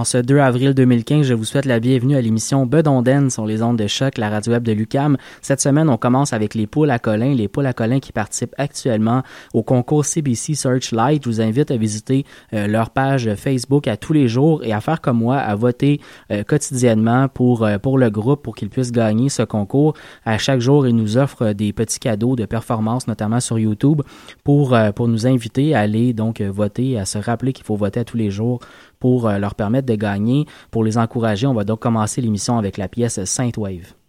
En ce 2 avril 2015, je vous souhaite la bienvenue à l'émission Bedonden sur les ondes de choc, la radio web de Lucam. Cette semaine, on commence avec les poules à Colin, les poules à Colin qui participent actuellement au concours CBC Searchlight. Je vous invite à visiter euh, leur page Facebook à tous les jours et à faire comme moi, à voter euh, quotidiennement pour euh, pour le groupe pour qu'ils puissent gagner ce concours. À chaque jour, ils nous offrent des petits cadeaux de performance, notamment sur YouTube, pour pour nous inviter à aller donc voter, à se rappeler qu'il faut voter à tous les jours pour euh, leur permettre de gagner. Pour les encourager, on va donc commencer l'émission avec la pièce Saint Wave.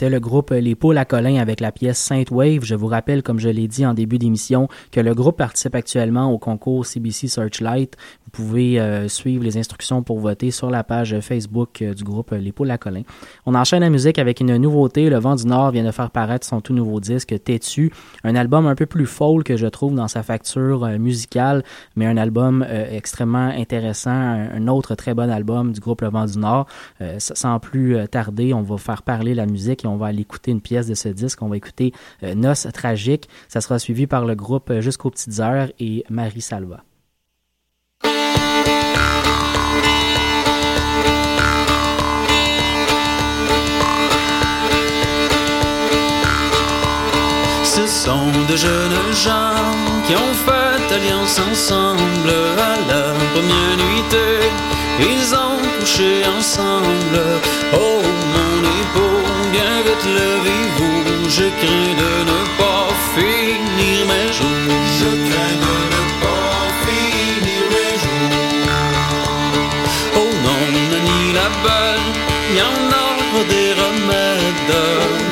C'était le groupe Les Poules à Colin avec la pièce Saint Wave. Je vous rappelle, comme je l'ai dit en début d'émission, que le groupe participe actuellement au concours CBC Searchlight. Pouvez euh, suivre les instructions pour voter sur la page Facebook euh, du groupe Les Poules à Colin. On enchaîne la musique avec une nouveauté. Le Vent du Nord vient de faire paraître son tout nouveau disque Têtu, un album un peu plus folk que je trouve dans sa facture euh, musicale, mais un album extrêmement intéressant, un, autre très bon album du groupe Le Vent du Nord. sans plus tarder, on va faire parler la musique et on va aller écouter une pièce de ce disque. On va écouter Noce tragique. Ça sera suivi par le groupe Jusqu'aux petites heures et Marie Salva. Sont de jeunes gens qui ont fait alliance ensemble à la première nuitée. Ils ont couché ensemble. Oh mon épaule, bien vite levez-vous. Je crains de ne pas finir mes jours. Je crains de ne pas finir mes jours. Oh non, ni la belle, y en a des remèdes.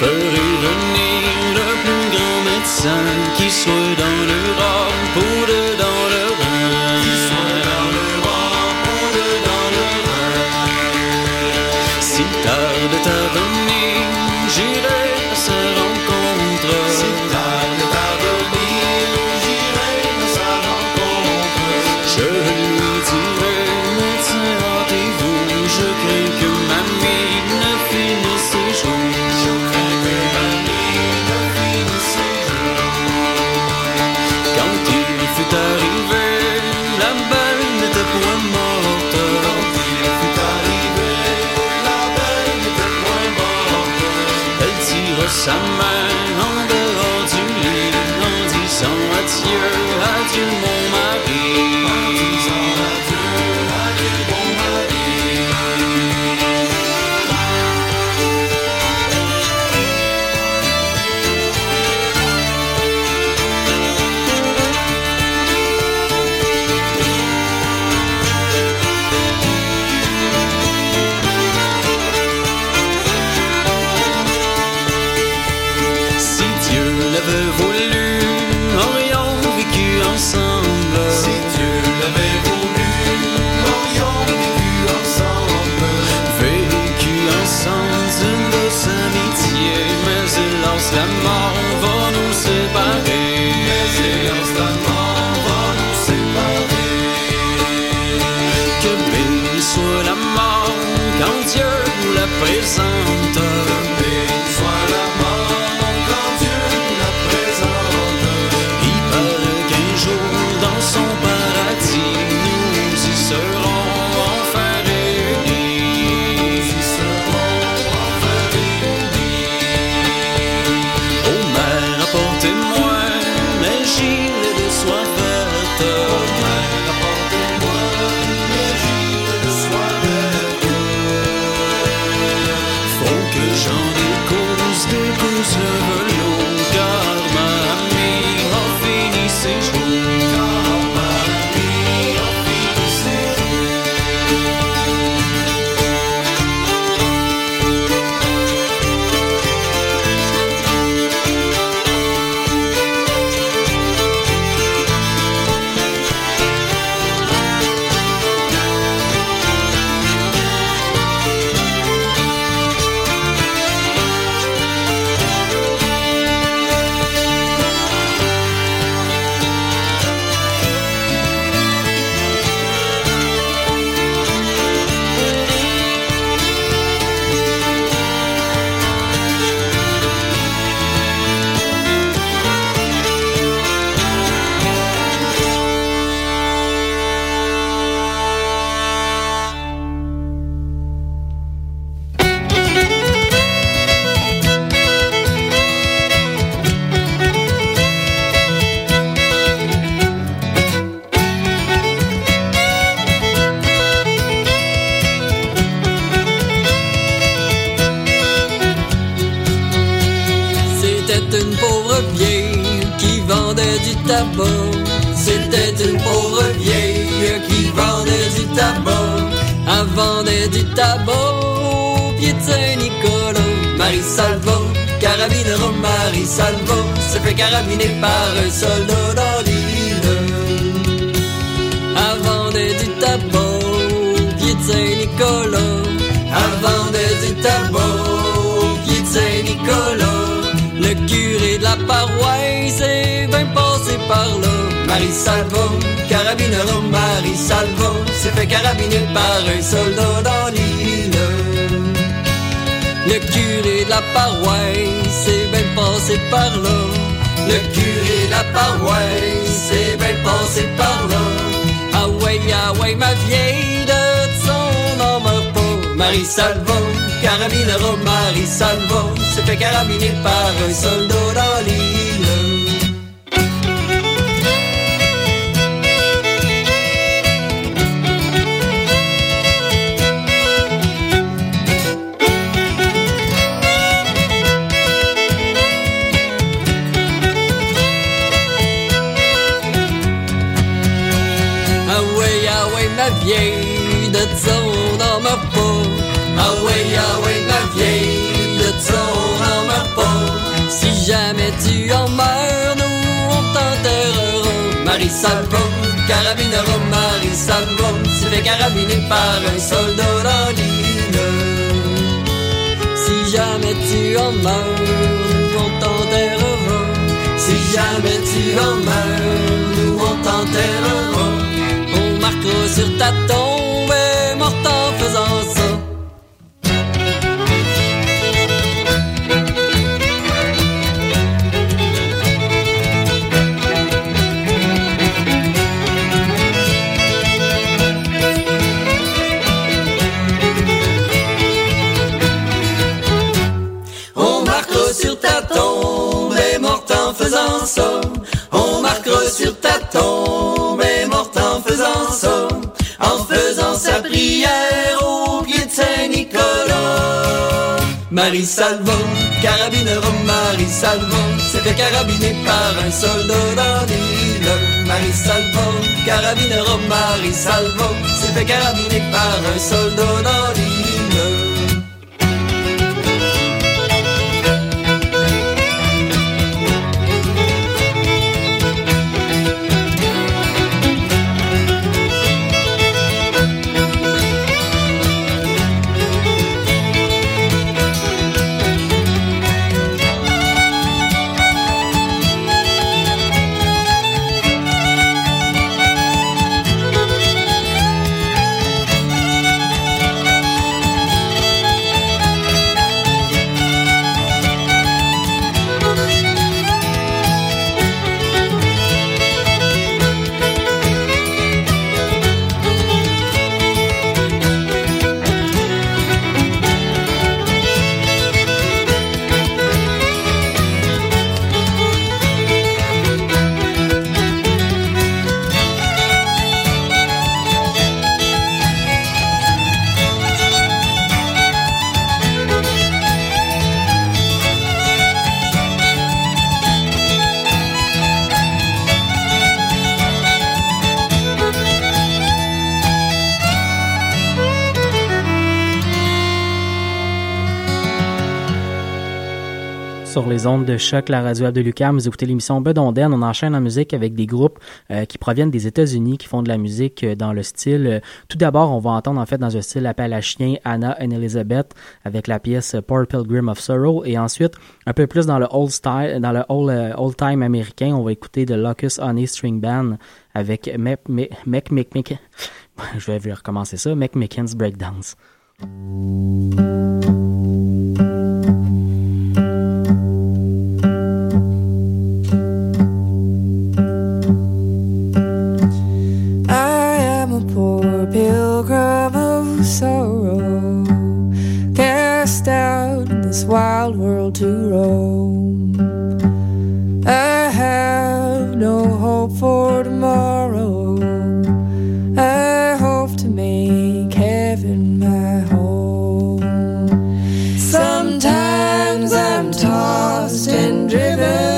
Ferai venir le plus grand médecin qui soit dans l'Europe pour de Voulu, aurions vécu ensemble. Si Dieu l'avait voulu, aurions vécu ensemble. Vécu ensemble d'une douce amitié, mais hélas la mort va nous séparer. Mais hélas la mort va nous séparer. Que béni soit la mort quand Dieu nous la présente. Marie Salvo, carabinero Marie Salvo, se fait carabiner par un soldat dans l'île. Elle vendait du tabac pied de Saint-Nicolas. Elle vendait du tabac pied de Saint-Nicolas. Le curé de la paroisse est bien passé par là. Marie Salvo, carabinero Marie Salvo, s'est fait carabiner par un soldat dans curé de la paroisse est bien passé par là. Le curé de la paroisse est bien passé par là. Ah ouais, ah ouais, ma vieille de son n'en meurt pas. Marie Salvo, carabinero Marie Salvo, s'est fait carabiner par un soldat dans l'île. Ça on n'en meurt pas. Ah ah ma vieille, on n'en meurt pas. Si jamais tu en meurs, nous on t'enterrera. Marie Salvo, carabinero Marie Salvo, s'est fait carabiner par un soldat dans l'île. Si jamais tu en meurs. Si jamais tu en meurs, nous on t'enterrera. On marquera sur ta tombe On marquera sur ta tombe et morte en faisant ça. En faisant sa prière au pied de Saint-Nicolas. Marie Salvo, carabinero Marie Salvo, s'est fait carabiner par un soldat dans l'île. Marie Salvo, carabinero Marie Salvo, s'est fait carabiner par un soldat dans l'île. Les ondes de choc, la radio de Lucam. Vous écoutez l'émission Bedonden. On enchaîne en musique avec des groupes euh, qui proviennent des États-Unis, qui font de la musique euh, dans le style. euh, tout d'abord, on va entendre en fait dans un style appelachien Anna and Elizabeth avec la pièce Poor Pilgrim of Sorrow. Et ensuite, un peu plus dans le old style, dans le old, old time américain, on va écouter de Locust Honey String Band avec Mec Mec. Mec- Je vais recommencer ça. Mec Mickens Breakdance. This wild world to roam. I have no hope for tomorrow. I hope to make heaven my home. Sometimes I'm tossed and driven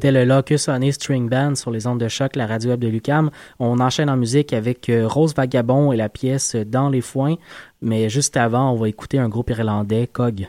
C'était le Locus Honey String Band sur les ondes de choc, la radio web de Lucam. On enchaîne en musique avec euh, Rose Vagabond et la pièce Dans les foins. Mais juste avant, on va écouter un groupe irlandais, Cog.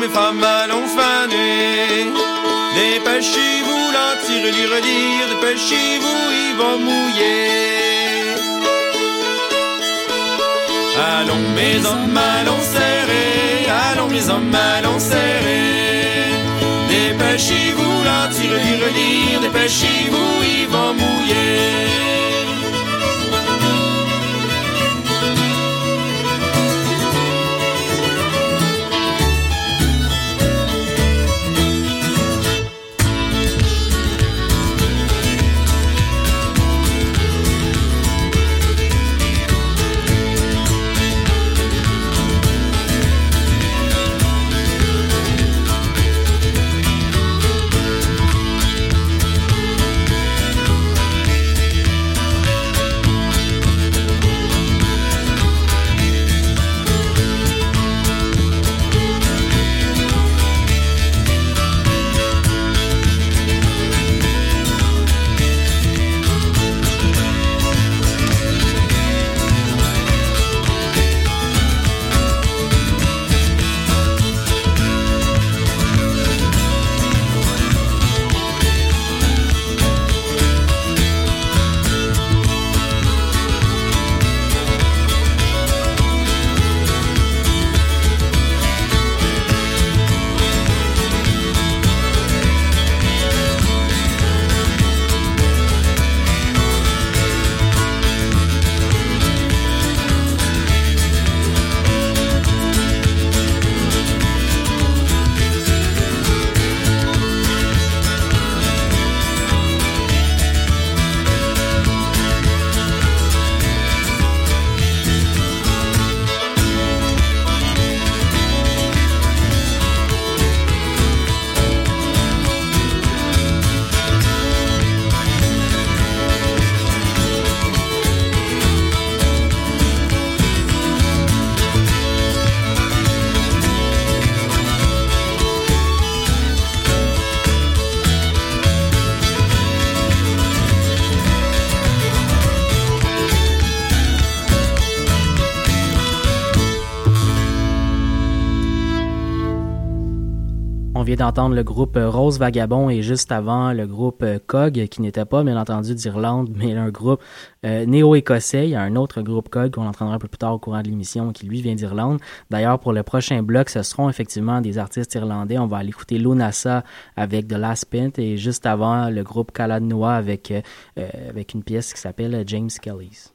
Mes femmes, allons faner. Dépêchez-vous, l'entirer, lire, lire, dépêchez-vous, il va mouiller. Allons mes hommes, allons serrer, allons mes hommes, allons serrer. Dépêchez-vous, l'entirer, lire, lire, dépêchez-vous, il va mouiller. D'entendre le groupe euh, Rose Vagabond et juste avant le groupe euh, Cog, qui n'était pas bien entendu d'Irlande, mais un groupe euh, néo-écossais. Il y a un autre groupe Cog qu'on entendra un peu plus tard au courant de l'émission qui lui vient d'Irlande. D'ailleurs, pour le prochain bloc, ce seront effectivement des artistes irlandais. On va aller écouter Lunasa avec The Last Pint et juste avant le groupe Calad Noah avec, avec une pièce qui s'appelle James Kelly's.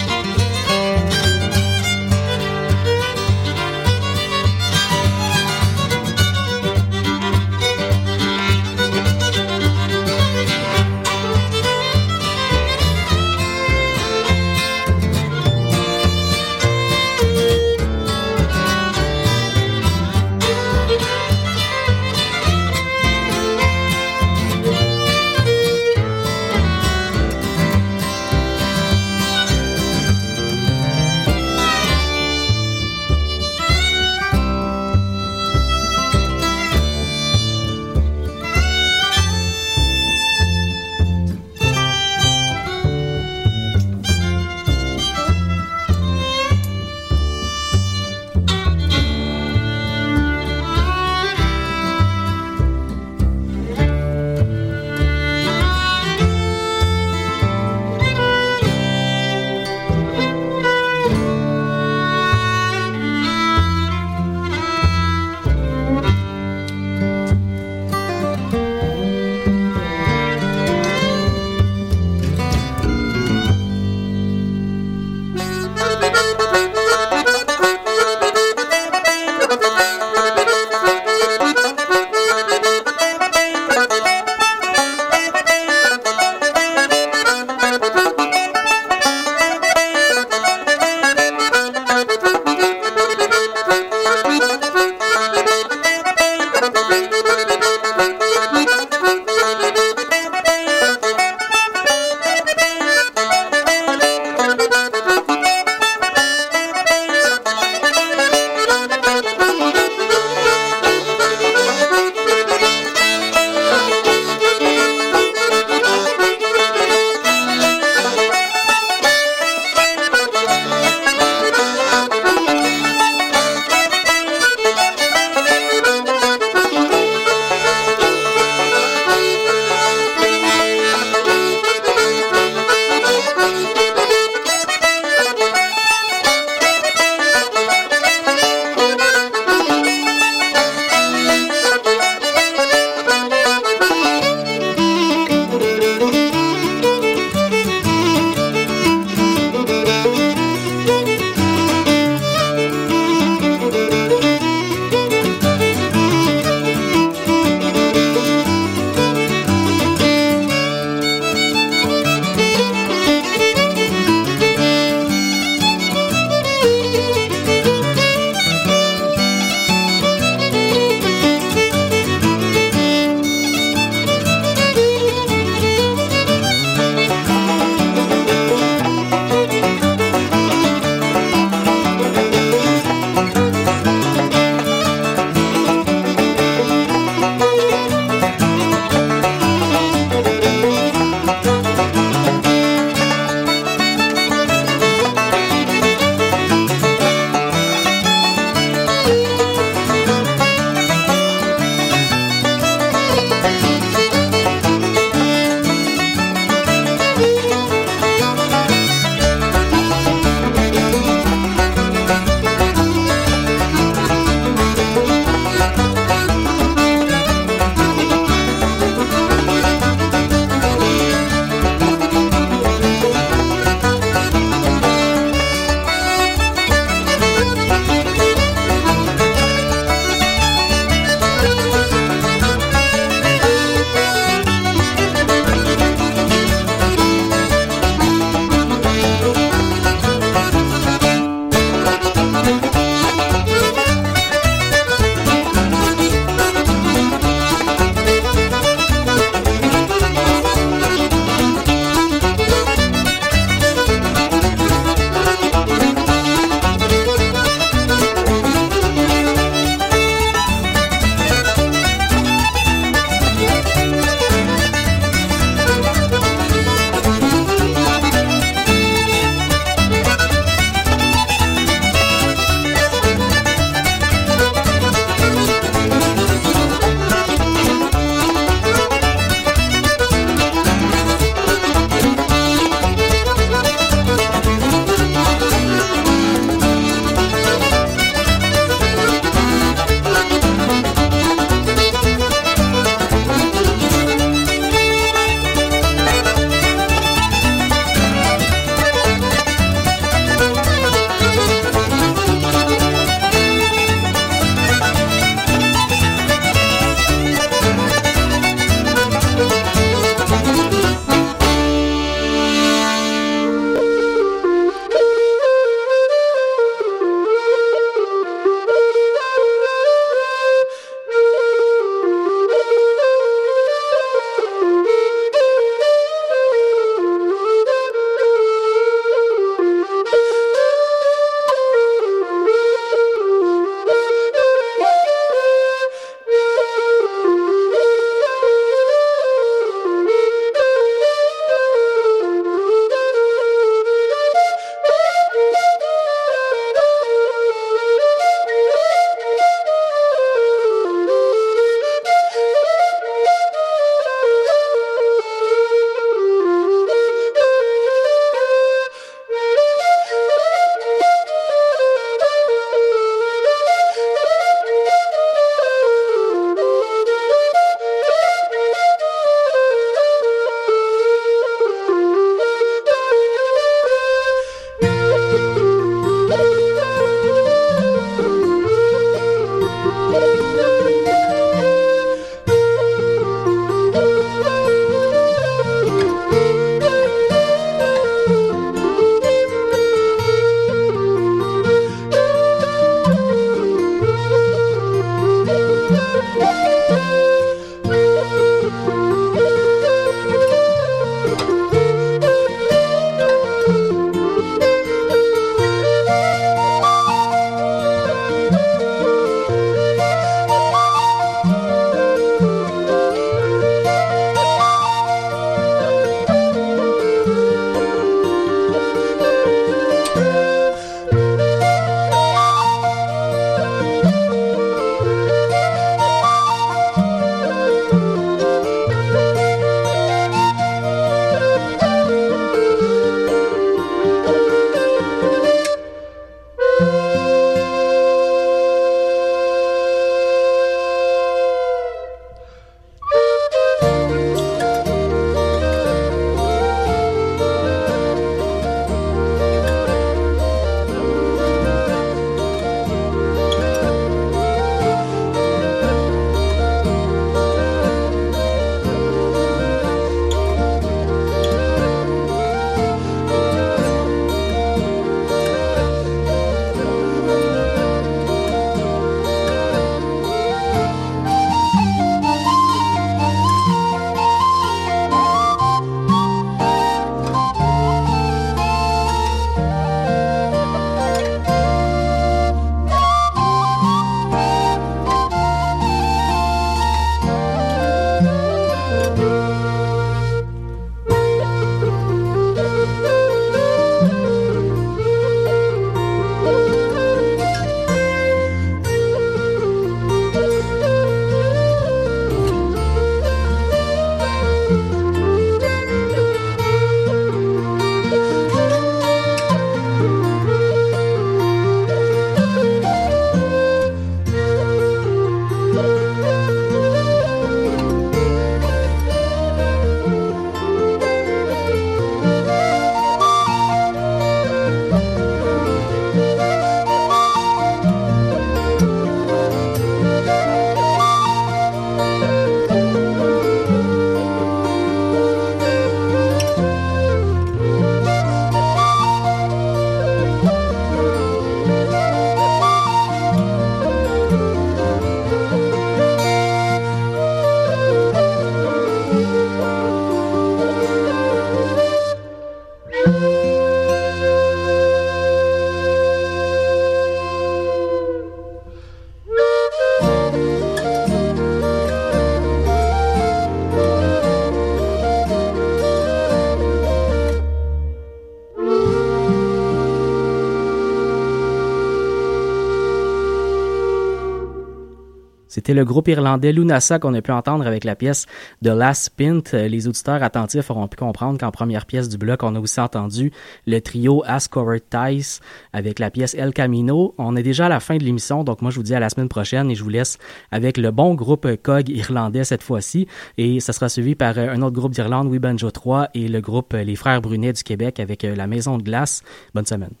C'était le groupe irlandais Lunasa qu'on a pu entendre avec la pièce The Last Pint. Les auditeurs attentifs auront pu comprendre qu'en première pièce du bloc, on a aussi entendu le trio Ascover Tice avec la pièce El Camino. On est déjà à la fin de l'émission, donc moi je vous dis à la semaine prochaine et je vous laisse avec le bon groupe COG irlandais cette fois-ci. Et ça sera suivi par un autre groupe d'Irlande, We Banjo 3, et le groupe Les Frères Brunet du Québec avec la Maison de Glace. Bonne semaine.